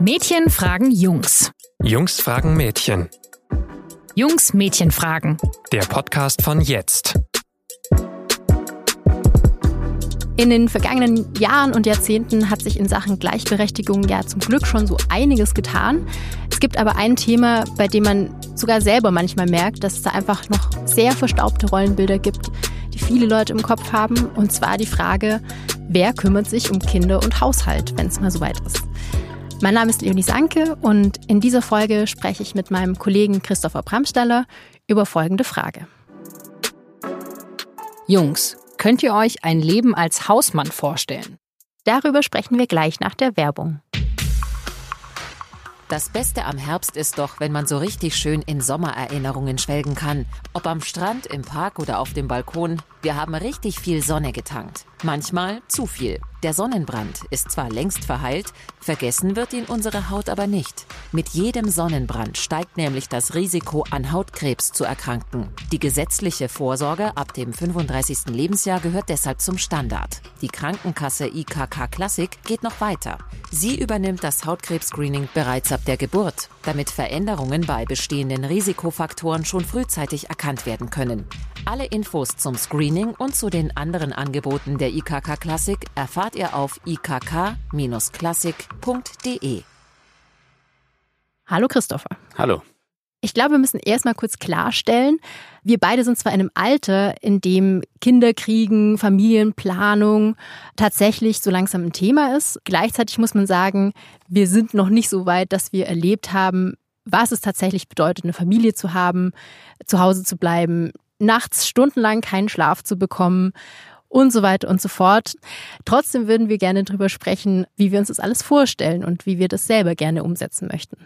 Mädchen fragen Jungs. Jungs fragen Mädchen. Jungs Mädchen fragen. Der Podcast von jetzt. In den vergangenen Jahren und Jahrzehnten hat sich in Sachen Gleichberechtigung ja zum Glück schon so einiges getan. Es gibt aber ein Thema, bei dem man sogar selber manchmal merkt, dass es da einfach noch sehr verstaubte Rollenbilder gibt, die viele Leute im Kopf haben. Und zwar die Frage, wer kümmert sich um Kinder und Haushalt, wenn es mal soweit ist. Mein Name ist Leonie Sanke und in dieser Folge spreche ich mit meinem Kollegen Christopher Bramsteller über folgende Frage. Jungs, könnt ihr euch ein Leben als Hausmann vorstellen? Darüber sprechen wir gleich nach der Werbung. Das Beste am Herbst ist doch, wenn man so richtig schön in Sommererinnerungen schwelgen kann. Ob am Strand, im Park oder auf dem Balkon, wir haben richtig viel Sonne getankt. Manchmal zu viel. Der Sonnenbrand ist zwar längst verheilt, vergessen wird ihn unsere Haut aber nicht. Mit jedem Sonnenbrand steigt nämlich das Risiko, an Hautkrebs zu erkranken. Die gesetzliche Vorsorge ab dem 35. Lebensjahr gehört deshalb zum Standard. Die Krankenkasse IKK Classic geht noch weiter. Sie übernimmt das Hautkrebs-Screening bereits ab der Geburt, damit Veränderungen bei bestehenden Risikofaktoren schon frühzeitig erkannt werden können. Alle Infos zum Screening und zu den anderen Angeboten der IKK Classic erfahrt ihr auf ikk-classic.de. Hallo Christopher. Hallo. Ich glaube, wir müssen erstmal kurz klarstellen, wir beide sind zwar in einem Alter, in dem Kinderkriegen, Familienplanung tatsächlich so langsam ein Thema ist. Gleichzeitig muss man sagen, wir sind noch nicht so weit, dass wir erlebt haben, was es tatsächlich bedeutet, eine Familie zu haben, zu Hause zu bleiben, nachts stundenlang keinen Schlaf zu bekommen und so weiter und so fort. Trotzdem würden wir gerne darüber sprechen, wie wir uns das alles vorstellen und wie wir das selber gerne umsetzen möchten.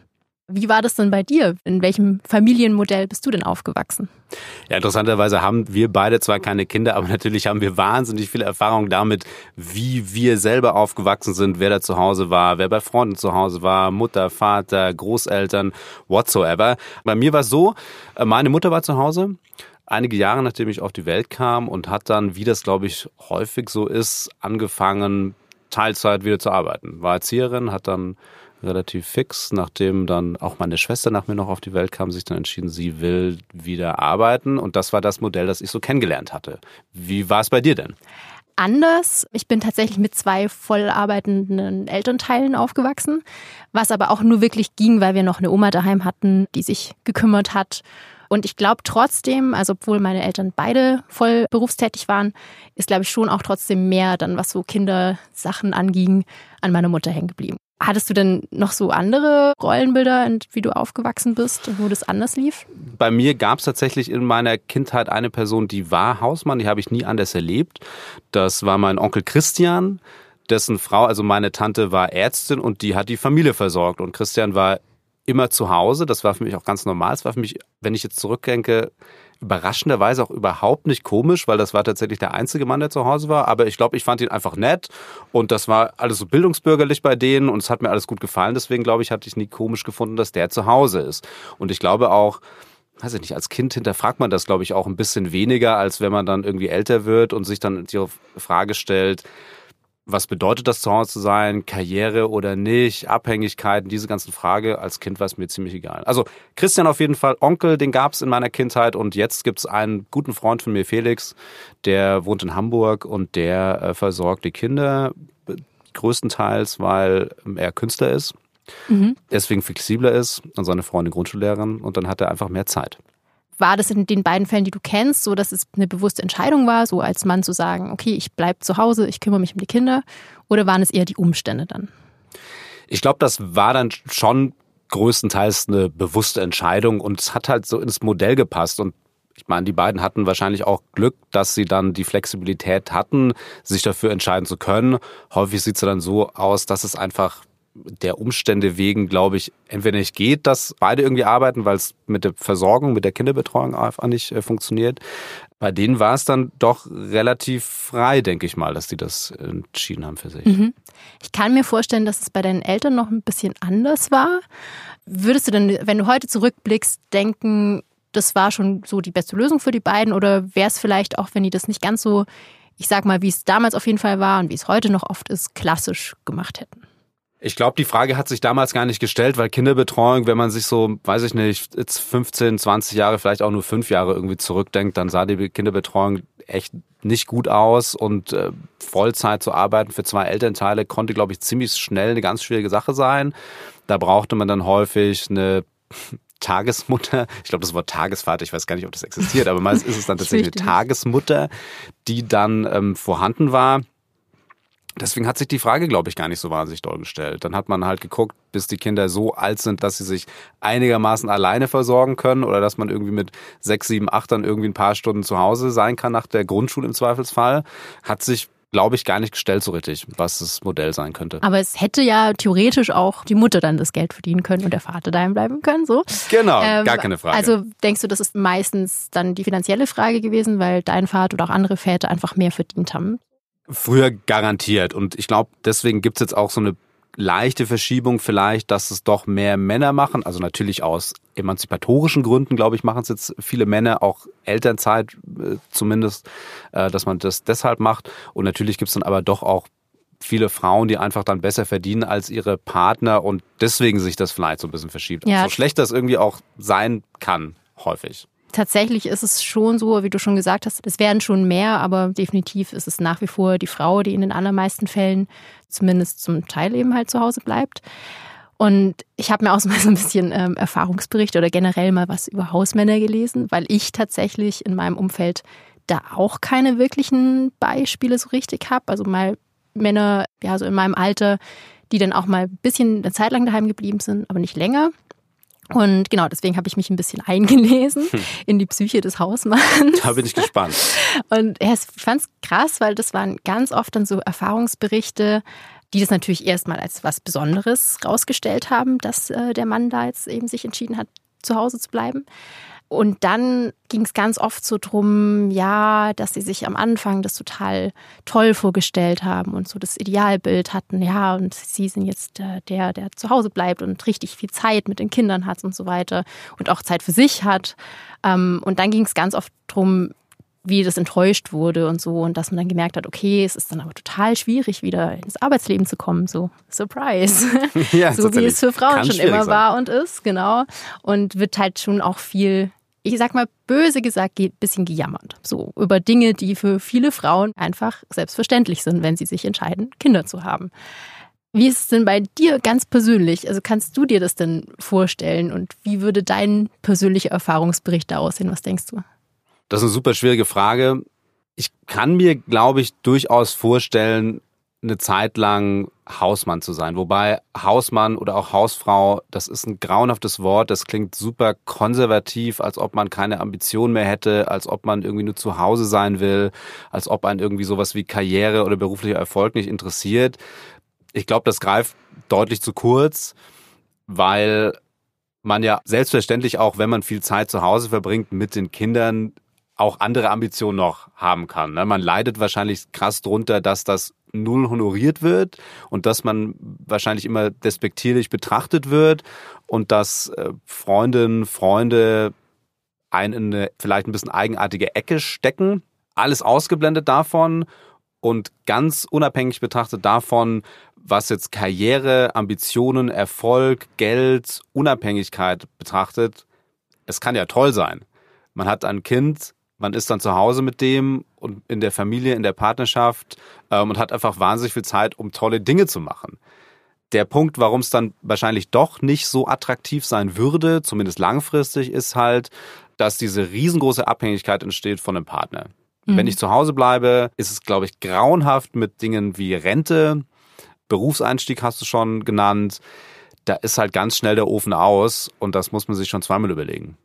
Wie war das denn bei dir? In welchem Familienmodell bist du denn aufgewachsen? Ja, interessanterweise haben wir beide zwar keine Kinder, aber natürlich haben wir wahnsinnig viel Erfahrung damit, wie wir selber aufgewachsen sind, wer da zu Hause war, wer bei Freunden zu Hause war, Mutter, Vater, Großeltern, whatsoever. Bei mir war es so, äh, meine Mutter war zu Hause einige Jahre nachdem ich auf die Welt kam und hat dann, wie das glaube ich häufig so ist, angefangen, Teilzeit wieder zu arbeiten. War Erzieherin, hat dann relativ fix, nachdem dann auch meine Schwester nach mir noch auf die Welt kam, sich dann entschieden, sie will wieder arbeiten. Und das war das Modell, das ich so kennengelernt hatte. Wie war es bei dir denn? anders. Ich bin tatsächlich mit zwei voll arbeitenden Elternteilen aufgewachsen, was aber auch nur wirklich ging, weil wir noch eine Oma daheim hatten, die sich gekümmert hat und ich glaube trotzdem, also obwohl meine Eltern beide voll berufstätig waren, ist, glaube ich, schon auch trotzdem mehr dann, was so Kindersachen anging, an meiner Mutter hängen geblieben. Hattest du denn noch so andere Rollenbilder, wie du aufgewachsen bist, wo das anders lief? Bei mir gab es tatsächlich in meiner Kindheit eine Person, die war Hausmann, die habe ich nie anders erlebt. Das war mein Onkel Christian, dessen Frau, also meine Tante, war Ärztin und die hat die Familie versorgt. Und Christian war immer zu Hause. Das war für mich auch ganz normal. Es war für mich, wenn ich jetzt zurückdenke, überraschenderweise auch überhaupt nicht komisch, weil das war tatsächlich der einzige Mann, der zu Hause war. Aber ich glaube, ich fand ihn einfach nett und das war alles so bildungsbürgerlich bei denen und es hat mir alles gut gefallen. Deswegen glaube ich, hatte ich nie komisch gefunden, dass der zu Hause ist. Und ich glaube auch, weiß ich nicht, als Kind hinterfragt man das, glaube ich, auch ein bisschen weniger, als wenn man dann irgendwie älter wird und sich dann die Frage stellt, was bedeutet das zu Hause zu sein, Karriere oder nicht, Abhängigkeiten, diese ganzen Fragen. Als Kind war es mir ziemlich egal. Also Christian auf jeden Fall, Onkel, den gab es in meiner Kindheit und jetzt gibt es einen guten Freund von mir, Felix, der wohnt in Hamburg und der äh, versorgt die Kinder größtenteils, weil er Künstler ist, mhm. deswegen flexibler ist und seine Freundin Grundschullehrerin und dann hat er einfach mehr Zeit. War das in den beiden Fällen, die du kennst, so dass es eine bewusste Entscheidung war, so als Mann zu sagen, okay, ich bleibe zu Hause, ich kümmere mich um die Kinder? Oder waren es eher die Umstände dann? Ich glaube, das war dann schon größtenteils eine bewusste Entscheidung und es hat halt so ins Modell gepasst und ich meine, die beiden hatten wahrscheinlich auch Glück, dass sie dann die Flexibilität hatten, sich dafür entscheiden zu können. Häufig sieht es dann so aus, dass es einfach der Umstände wegen, glaube ich, entweder nicht geht, dass beide irgendwie arbeiten, weil es mit der Versorgung, mit der Kinderbetreuung einfach nicht äh, funktioniert. Bei denen war es dann doch relativ frei, denke ich mal, dass die das entschieden haben für sich. Mhm. Ich kann mir vorstellen, dass es bei deinen Eltern noch ein bisschen anders war. Würdest du denn, wenn du heute zurückblickst, denken, das war schon so die beste Lösung für die beiden? Oder wäre es vielleicht auch, wenn die das nicht ganz so, ich sag mal, wie es damals auf jeden Fall war und wie es heute noch oft ist, klassisch gemacht hätten? Ich glaube, die Frage hat sich damals gar nicht gestellt, weil Kinderbetreuung, wenn man sich so, weiß ich nicht, jetzt 15, 20 Jahre, vielleicht auch nur fünf Jahre irgendwie zurückdenkt, dann sah die Kinderbetreuung echt nicht gut aus und äh, Vollzeit zu arbeiten für zwei Elternteile konnte, glaube ich, ziemlich schnell eine ganz schwierige Sache sein. Da brauchte man dann häufig eine Tagesmutter, ich glaube das Wort Tagesvater, ich weiß gar nicht, ob das existiert, aber meist ist es dann tatsächlich eine Tagesmutter, die dann ähm, vorhanden war Deswegen hat sich die Frage, glaube ich, gar nicht so wahnsinnig doll gestellt. Dann hat man halt geguckt, bis die Kinder so alt sind, dass sie sich einigermaßen alleine versorgen können oder dass man irgendwie mit sechs, sieben, acht dann irgendwie ein paar Stunden zu Hause sein kann nach der Grundschule im Zweifelsfall. Hat sich glaube ich, gar nicht gestellt so richtig, was das Modell sein könnte. Aber es hätte ja theoretisch auch die Mutter dann das Geld verdienen können und der Vater daheim bleiben können, so. Genau, ähm, gar keine Frage. Also denkst du, das ist meistens dann die finanzielle Frage gewesen, weil dein Vater oder auch andere Väter einfach mehr verdient haben? Früher garantiert. Und ich glaube, deswegen gibt's jetzt auch so eine leichte Verschiebung vielleicht, dass es doch mehr Männer machen. Also natürlich aus emanzipatorischen Gründen, glaube ich, machen es jetzt viele Männer, auch Elternzeit äh, zumindest, äh, dass man das deshalb macht. Und natürlich gibt's dann aber doch auch viele Frauen, die einfach dann besser verdienen als ihre Partner und deswegen sich das vielleicht so ein bisschen verschiebt. Ja. So schlecht das irgendwie auch sein kann, häufig tatsächlich ist es schon so, wie du schon gesagt hast, es werden schon mehr, aber definitiv ist es nach wie vor die Frau, die in den allermeisten Fällen zumindest zum Teil eben halt zu Hause bleibt. Und ich habe mir auch so ein bisschen ähm, Erfahrungsberichte oder generell mal was über Hausmänner gelesen, weil ich tatsächlich in meinem Umfeld da auch keine wirklichen Beispiele so richtig habe. Also mal Männer, ja, so in meinem Alter, die dann auch mal ein bisschen eine Zeit lang daheim geblieben sind, aber nicht länger. Und genau, deswegen habe ich mich ein bisschen eingelesen hm. in die Psyche des Hausmanns. Da bin ich gespannt. Und ja, ich fand es krass, weil das waren ganz oft dann so Erfahrungsberichte, die das natürlich erstmal als was Besonderes rausgestellt haben, dass äh, der Mann da jetzt eben sich entschieden hat, zu Hause zu bleiben. Und dann ging es ganz oft so drum, ja, dass sie sich am Anfang das total toll vorgestellt haben und so das Idealbild hatten, ja, und sie sind jetzt äh, der, der zu Hause bleibt und richtig viel Zeit mit den Kindern hat und so weiter und auch Zeit für sich hat. Ähm, und dann ging es ganz oft drum, wie das enttäuscht wurde und so und dass man dann gemerkt hat, okay, es ist dann aber total schwierig, wieder ins Arbeitsleben zu kommen. So, Surprise. Ja, so wie es für Frauen schon immer sein. war und ist, genau. Und wird halt schon auch viel ich sag mal böse gesagt, ein bisschen gejammert. So über Dinge, die für viele Frauen einfach selbstverständlich sind, wenn sie sich entscheiden, Kinder zu haben. Wie ist es denn bei dir ganz persönlich? Also kannst du dir das denn vorstellen und wie würde dein persönlicher Erfahrungsbericht da aussehen? Was denkst du? Das ist eine super schwierige Frage. Ich kann mir, glaube ich, durchaus vorstellen, eine Zeit lang Hausmann zu sein. Wobei Hausmann oder auch Hausfrau, das ist ein grauenhaftes Wort, das klingt super konservativ, als ob man keine Ambition mehr hätte, als ob man irgendwie nur zu Hause sein will, als ob einen irgendwie sowas wie Karriere oder beruflicher Erfolg nicht interessiert. Ich glaube, das greift deutlich zu kurz, weil man ja selbstverständlich auch, wenn man viel Zeit zu Hause verbringt, mit den Kindern auch andere Ambitionen noch haben kann. Ne? Man leidet wahrscheinlich krass drunter, dass das null honoriert wird und dass man wahrscheinlich immer despektierlich betrachtet wird und dass äh, Freundinnen, Freunde einen in eine vielleicht ein bisschen eigenartige Ecke stecken. Alles ausgeblendet davon und ganz unabhängig betrachtet davon, was jetzt Karriere, Ambitionen, Erfolg, Geld, Unabhängigkeit betrachtet. Es kann ja toll sein. Man hat ein Kind, man ist dann zu Hause mit dem und in der Familie, in der Partnerschaft ähm, und hat einfach wahnsinnig viel Zeit, um tolle Dinge zu machen. Der Punkt, warum es dann wahrscheinlich doch nicht so attraktiv sein würde, zumindest langfristig, ist halt, dass diese riesengroße Abhängigkeit entsteht von einem Partner. Mhm. Wenn ich zu Hause bleibe, ist es, glaube ich, grauenhaft mit Dingen wie Rente, Berufseinstieg hast du schon genannt. Da ist halt ganz schnell der Ofen aus und das muss man sich schon zweimal überlegen.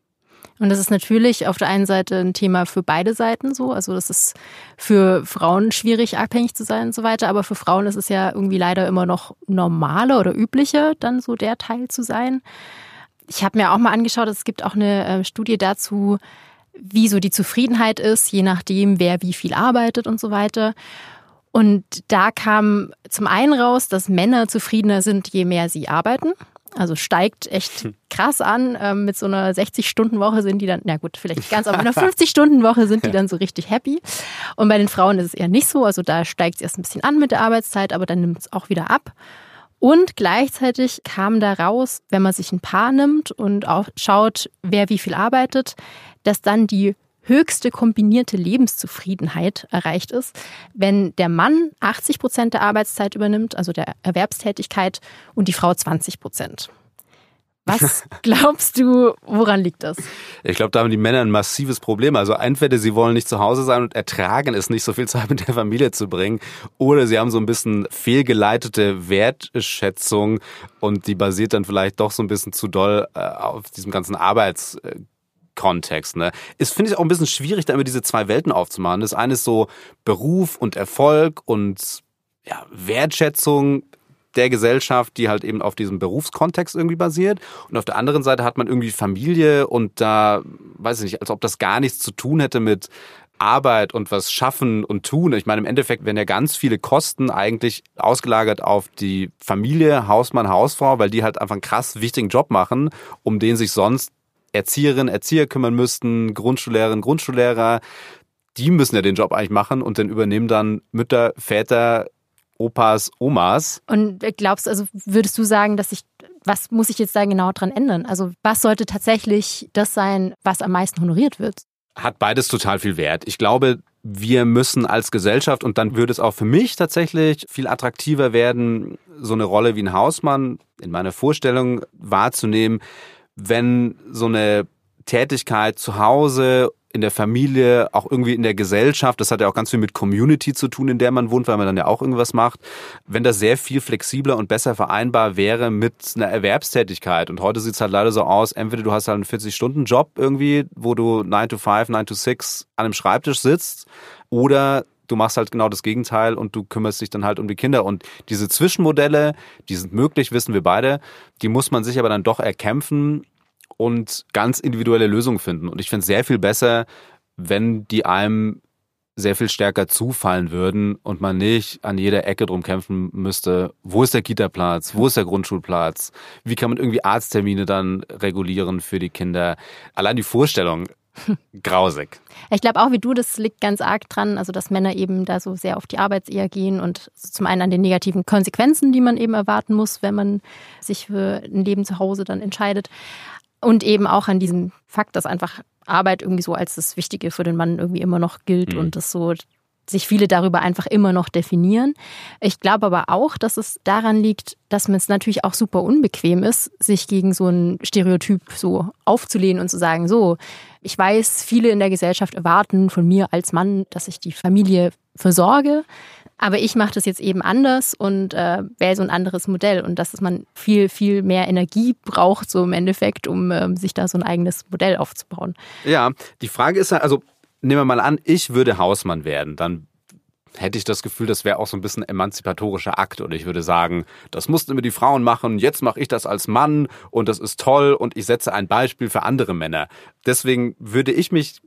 Und das ist natürlich auf der einen Seite ein Thema für beide Seiten so. Also das ist für Frauen schwierig, abhängig zu sein und so weiter. Aber für Frauen ist es ja irgendwie leider immer noch normaler oder üblicher, dann so der Teil zu sein. Ich habe mir auch mal angeschaut, es gibt auch eine äh, Studie dazu, wie so die Zufriedenheit ist, je nachdem, wer wie viel arbeitet und so weiter. Und da kam zum einen raus, dass Männer zufriedener sind, je mehr sie arbeiten. Also steigt echt hm. krass an. Ähm, mit so einer 60-Stunden-Woche sind die dann, na gut, vielleicht ganz, aber mit einer 50-Stunden-Woche sind die dann so richtig happy. Und bei den Frauen ist es eher nicht so. Also da steigt es erst ein bisschen an mit der Arbeitszeit, aber dann nimmt es auch wieder ab. Und gleichzeitig kam da raus, wenn man sich ein Paar nimmt und auch schaut, wer wie viel arbeitet, dass dann die höchste kombinierte Lebenszufriedenheit erreicht ist, wenn der Mann 80 Prozent der Arbeitszeit übernimmt, also der Erwerbstätigkeit, und die Frau 20 Prozent. Was glaubst du, woran liegt das? Ich glaube, da haben die Männer ein massives Problem. Also entweder sie wollen nicht zu Hause sein und ertragen es nicht, so viel Zeit mit der Familie zu bringen, oder sie haben so ein bisschen fehlgeleitete Wertschätzung und die basiert dann vielleicht doch so ein bisschen zu doll äh, auf diesem ganzen Arbeits Kontext. Ne? Ist, finde ich, auch ein bisschen schwierig, da immer diese zwei Welten aufzumachen. Das eine ist so Beruf und Erfolg und ja, Wertschätzung der Gesellschaft, die halt eben auf diesem Berufskontext irgendwie basiert. Und auf der anderen Seite hat man irgendwie Familie und da, weiß ich nicht, als ob das gar nichts zu tun hätte mit Arbeit und was schaffen und tun. Ich meine, im Endeffekt werden ja ganz viele Kosten eigentlich ausgelagert auf die Familie, Hausmann, Hausfrau, weil die halt einfach einen krass wichtigen Job machen, um den sich sonst Erzieherinnen, Erzieher kümmern müssten, Grundschullehrerinnen, Grundschullehrer. Die müssen ja den Job eigentlich machen und den übernehmen dann Mütter, Väter, Opas, Omas. Und glaubst du, also würdest du sagen, dass ich, was muss ich jetzt da genau dran ändern? Also was sollte tatsächlich das sein, was am meisten honoriert wird? Hat beides total viel Wert. Ich glaube, wir müssen als Gesellschaft, und dann würde es auch für mich tatsächlich viel attraktiver werden, so eine Rolle wie ein Hausmann in meiner Vorstellung wahrzunehmen, wenn so eine Tätigkeit zu Hause in der Familie, auch irgendwie in der Gesellschaft, das hat ja auch ganz viel mit Community zu tun, in der man wohnt, weil man dann ja auch irgendwas macht, wenn das sehr viel flexibler und besser vereinbar wäre mit einer Erwerbstätigkeit. Und heute sieht es halt leider so aus, entweder du hast halt einen 40-Stunden-Job irgendwie, wo du 9 to 5, 9 to 6 an einem Schreibtisch sitzt, oder du machst halt genau das Gegenteil und du kümmerst dich dann halt um die Kinder. Und diese Zwischenmodelle, die sind möglich, wissen wir beide, die muss man sich aber dann doch erkämpfen und ganz individuelle Lösungen finden. Und ich finde es sehr viel besser, wenn die einem sehr viel stärker zufallen würden und man nicht an jeder Ecke drum kämpfen müsste, wo ist der Kita-Platz, wo ist der Grundschulplatz, wie kann man irgendwie Arzttermine dann regulieren für die Kinder. Allein die Vorstellung, grausig. Ich glaube auch wie du, das liegt ganz arg dran, also dass Männer eben da so sehr auf die Arbeitsehe gehen und zum einen an den negativen Konsequenzen, die man eben erwarten muss, wenn man sich für ein Leben zu Hause dann entscheidet. Und eben auch an diesem Fakt, dass einfach Arbeit irgendwie so als das Wichtige für den Mann irgendwie immer noch gilt mhm. und das so sich viele darüber einfach immer noch definieren. Ich glaube aber auch, dass es daran liegt, dass man es natürlich auch super unbequem ist, sich gegen so ein Stereotyp so aufzulehnen und zu sagen, so, ich weiß, viele in der Gesellschaft erwarten von mir als Mann, dass ich die Familie versorge. Aber ich mache das jetzt eben anders und äh, wähle so ein anderes Modell und dass man viel, viel mehr Energie braucht, so im Endeffekt, um äh, sich da so ein eigenes Modell aufzubauen. Ja, die Frage ist also nehmen wir mal an, ich würde Hausmann werden, dann hätte ich das Gefühl, das wäre auch so ein bisschen emanzipatorischer Akt. Und ich würde sagen, das mussten immer die Frauen machen, jetzt mache ich das als Mann und das ist toll und ich setze ein Beispiel für andere Männer. Deswegen würde ich mich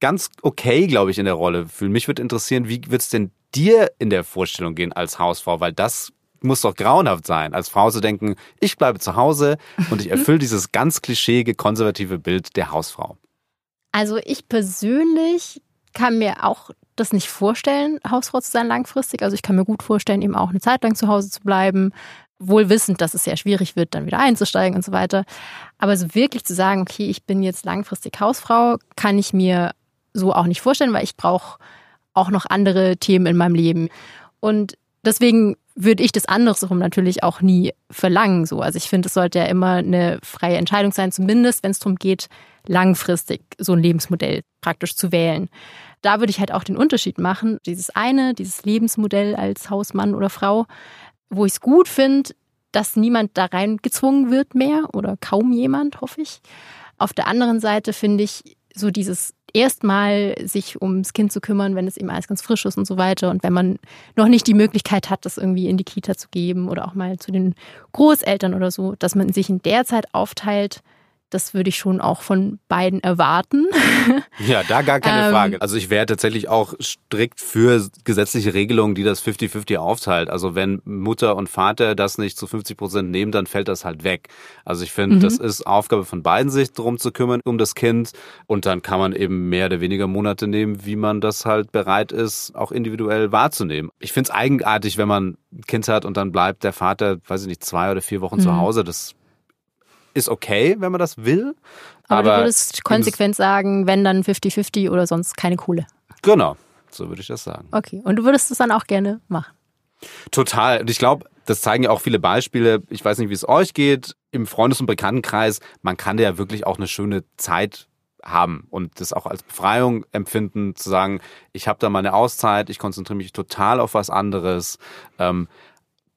ganz okay, glaube ich, in der Rolle fühlen. Mich würde interessieren, wie wird es denn dir in der Vorstellung gehen als Hausfrau? Weil das muss doch grauenhaft sein, als Frau zu denken, ich bleibe zu Hause und ich erfülle dieses ganz klischeege, konservative Bild der Hausfrau. Also ich persönlich kann mir auch das nicht vorstellen, Hausfrau zu sein langfristig. Also ich kann mir gut vorstellen, eben auch eine Zeit lang zu Hause zu bleiben, wohl wissend, dass es sehr schwierig wird, dann wieder einzusteigen und so weiter. Aber so wirklich zu sagen, okay, ich bin jetzt langfristig Hausfrau, kann ich mir so auch nicht vorstellen, weil ich brauche auch noch andere Themen in meinem Leben. Und deswegen würde ich das andersrum natürlich auch nie verlangen. So. Also ich finde, es sollte ja immer eine freie Entscheidung sein, zumindest wenn es darum geht, langfristig so ein Lebensmodell praktisch zu wählen. Da würde ich halt auch den Unterschied machen. Dieses eine, dieses Lebensmodell als Hausmann oder Frau, wo ich es gut finde, dass niemand da reingezwungen wird mehr oder kaum jemand, hoffe ich. Auf der anderen Seite finde ich so dieses erstmal sich ums Kind zu kümmern, wenn es eben alles ganz frisch ist und so weiter. Und wenn man noch nicht die Möglichkeit hat, das irgendwie in die Kita zu geben oder auch mal zu den Großeltern oder so, dass man sich in der Zeit aufteilt, Das würde ich schon auch von beiden erwarten. Ja, da gar keine Ähm, Frage. Also ich wäre tatsächlich auch strikt für gesetzliche Regelungen, die das 50-50 aufteilt. Also wenn Mutter und Vater das nicht zu 50 Prozent nehmen, dann fällt das halt weg. Also ich finde, Mhm. das ist Aufgabe von beiden, sich darum zu kümmern, um das Kind. Und dann kann man eben mehr oder weniger Monate nehmen, wie man das halt bereit ist, auch individuell wahrzunehmen. Ich finde es eigenartig, wenn man ein Kind hat und dann bleibt der Vater, weiß ich nicht, zwei oder vier Wochen zu Mhm. Hause. Das ist okay, wenn man das will. Aber, Aber du würdest konsequent sagen, wenn dann 50-50 oder sonst keine Kohle. Genau, so würde ich das sagen. Okay. Und du würdest es dann auch gerne machen. Total. Und ich glaube, das zeigen ja auch viele Beispiele. Ich weiß nicht, wie es euch geht. Im Freundes- und Bekanntenkreis, man kann ja wirklich auch eine schöne Zeit haben und das auch als Befreiung empfinden, zu sagen, ich habe da meine Auszeit, ich konzentriere mich total auf was anderes. Ähm,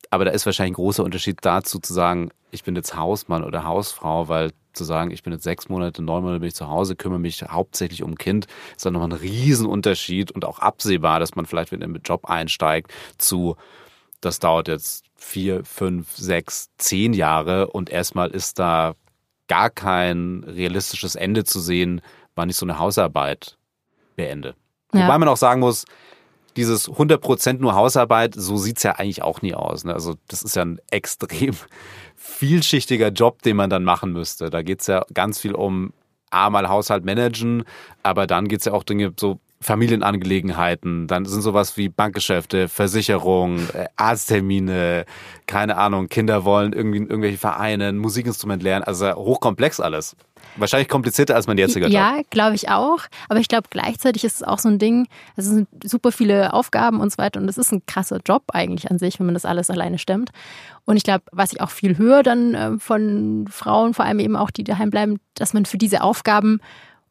aber da ist wahrscheinlich ein großer Unterschied dazu zu sagen, ich bin jetzt Hausmann oder Hausfrau, weil zu sagen, ich bin jetzt sechs Monate, neun Monate bin ich zu Hause, kümmere mich hauptsächlich um Kind, ist dann nochmal ein Riesenunterschied und auch absehbar, dass man vielleicht in den Job einsteigt zu, das dauert jetzt vier, fünf, sechs, zehn Jahre und erstmal ist da gar kein realistisches Ende zu sehen, wann ich so eine Hausarbeit beende. Ja. Wobei man auch sagen muss, dieses 100% nur Hausarbeit, so sieht's ja eigentlich auch nie aus. Ne? Also das ist ja ein extrem vielschichtiger Job, den man dann machen müsste. Da geht's ja ganz viel um A, mal Haushalt managen, aber dann geht's ja auch Dinge so Familienangelegenheiten, dann sind sowas wie Bankgeschäfte, Versicherung, äh, Arzttermine, keine Ahnung, Kinder wollen irgendwie in irgendwelche Vereine ein Musikinstrument lernen, also hochkomplex alles. Wahrscheinlich komplizierter als mein jetziger Job. Ja, glaube ich auch. Aber ich glaube, gleichzeitig ist es auch so ein Ding, es sind super viele Aufgaben und so weiter. Und es ist ein krasser Job eigentlich an sich, wenn man das alles alleine stemmt. Und ich glaube, was ich auch viel höre dann äh, von Frauen, vor allem eben auch, die daheim bleiben, dass man für diese Aufgaben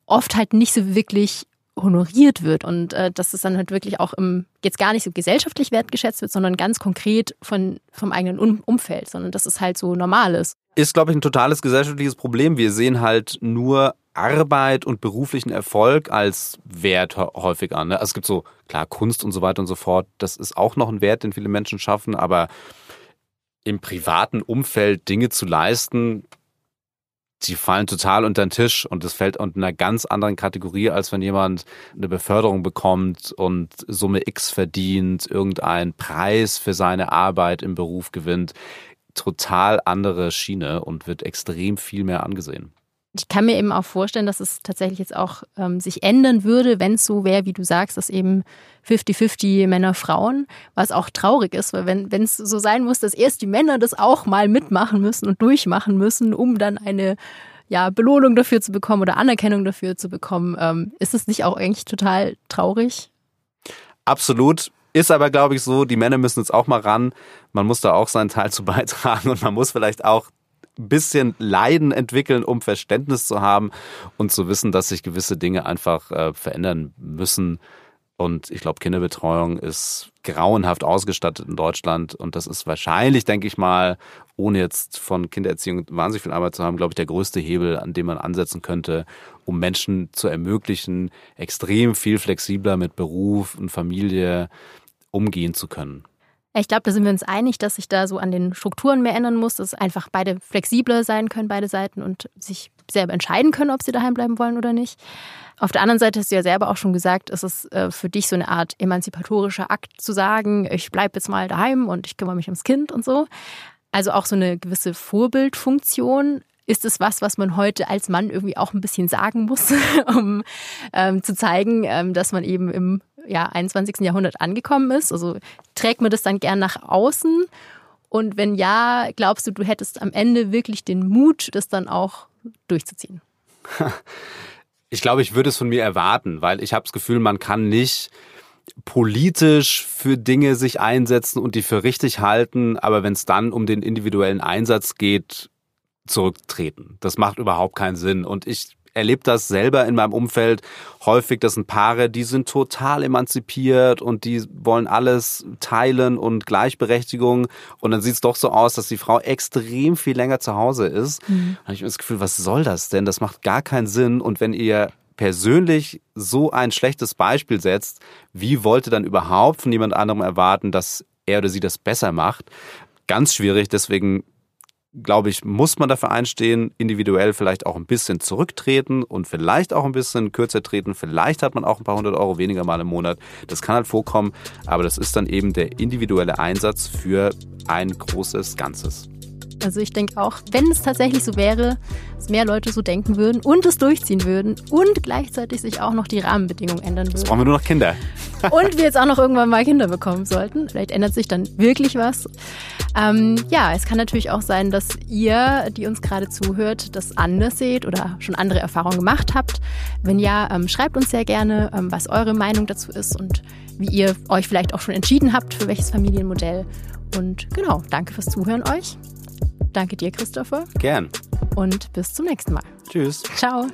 oft halt nicht so wirklich honoriert wird und äh, dass es dann halt wirklich auch im, jetzt gar nicht so gesellschaftlich wertgeschätzt wird, sondern ganz konkret von, vom eigenen um Umfeld, sondern dass es halt so normal ist. ist, glaube ich, ein totales gesellschaftliches Problem. Wir sehen halt nur Arbeit und beruflichen Erfolg als Wert hä- häufig an. Ne? Also es gibt so, klar, Kunst und so weiter und so fort. Das ist auch noch ein Wert, den viele Menschen schaffen, aber im privaten Umfeld Dinge zu leisten, die fallen total unter den Tisch und das fällt unter einer ganz anderen Kategorie, als wenn jemand eine Beförderung bekommt und Summe X verdient, irgendeinen Preis für seine Arbeit im Beruf gewinnt. Total andere Schiene und wird extrem viel mehr angesehen. Ich kann mir eben auch vorstellen, dass es tatsächlich jetzt auch ähm, sich ändern würde, wenn es so wäre, wie du sagst, dass eben 50-50 Männer, Frauen, was auch traurig ist, weil wenn es so sein muss, dass erst die Männer das auch mal mitmachen müssen und durchmachen müssen, um dann eine ja, Belohnung dafür zu bekommen oder Anerkennung dafür zu bekommen, ähm, ist es nicht auch eigentlich total traurig? Absolut. Ist aber, glaube ich, so, die Männer müssen jetzt auch mal ran. Man muss da auch seinen Teil zu beitragen und man muss vielleicht auch bisschen Leiden entwickeln, um Verständnis zu haben und zu wissen, dass sich gewisse Dinge einfach äh, verändern müssen. Und ich glaube, Kinderbetreuung ist grauenhaft ausgestattet in Deutschland. Und das ist wahrscheinlich, denke ich mal, ohne jetzt von Kindererziehung wahnsinnig viel Arbeit zu haben, glaube ich, der größte Hebel, an dem man ansetzen könnte, um Menschen zu ermöglichen, extrem viel flexibler mit Beruf und Familie umgehen zu können. Ich glaube, da sind wir uns einig, dass sich da so an den Strukturen mehr ändern muss, dass einfach beide flexibler sein können, beide Seiten und sich selber entscheiden können, ob sie daheim bleiben wollen oder nicht. Auf der anderen Seite hast du ja selber auch schon gesagt, es ist äh, für dich so eine Art emanzipatorischer Akt zu sagen, ich bleibe jetzt mal daheim und ich kümmere mich ums Kind und so. Also auch so eine gewisse Vorbildfunktion. Ist es was, was man heute als Mann irgendwie auch ein bisschen sagen muss, um ähm, zu zeigen, ähm, dass man eben im ja, 21. Jahrhundert angekommen ist? Also trägt man das dann gern nach außen? Und wenn ja, glaubst du, du hättest am Ende wirklich den Mut, das dann auch durchzuziehen? Ich glaube, ich würde es von mir erwarten, weil ich habe das Gefühl, man kann nicht politisch für Dinge sich einsetzen und die für richtig halten, aber wenn es dann um den individuellen Einsatz geht, zurücktreten. Das macht überhaupt keinen Sinn. Und ich erlebe das selber in meinem Umfeld häufig, das sind Paare, die sind total emanzipiert und die wollen alles teilen und Gleichberechtigung. Und dann sieht es doch so aus, dass die Frau extrem viel länger zu Hause ist. Mhm. Da habe ich mir das Gefühl, was soll das denn? Das macht gar keinen Sinn. Und wenn ihr persönlich so ein schlechtes Beispiel setzt, wie wollte dann überhaupt von jemand anderem erwarten, dass er oder sie das besser macht? Ganz schwierig. Deswegen glaube ich, muss man dafür einstehen, individuell vielleicht auch ein bisschen zurücktreten und vielleicht auch ein bisschen kürzer treten. Vielleicht hat man auch ein paar hundert Euro weniger mal im Monat. Das kann halt vorkommen, aber das ist dann eben der individuelle Einsatz für ein großes Ganzes. Also ich denke auch, wenn es tatsächlich so wäre, dass mehr Leute so denken würden und es durchziehen würden und gleichzeitig sich auch noch die Rahmenbedingungen ändern würden. Jetzt brauchen wir nur noch Kinder. und wir jetzt auch noch irgendwann mal Kinder bekommen sollten. Vielleicht ändert sich dann wirklich was. Ähm, ja, es kann natürlich auch sein, dass ihr, die uns gerade zuhört, das anders seht oder schon andere Erfahrungen gemacht habt. Wenn ja, ähm, schreibt uns sehr gerne, ähm, was eure Meinung dazu ist und wie ihr euch vielleicht auch schon entschieden habt, für welches Familienmodell. Und genau, danke fürs Zuhören euch. Danke dir, Christopher. Gern. Und bis zum nächsten Mal. Tschüss. Ciao.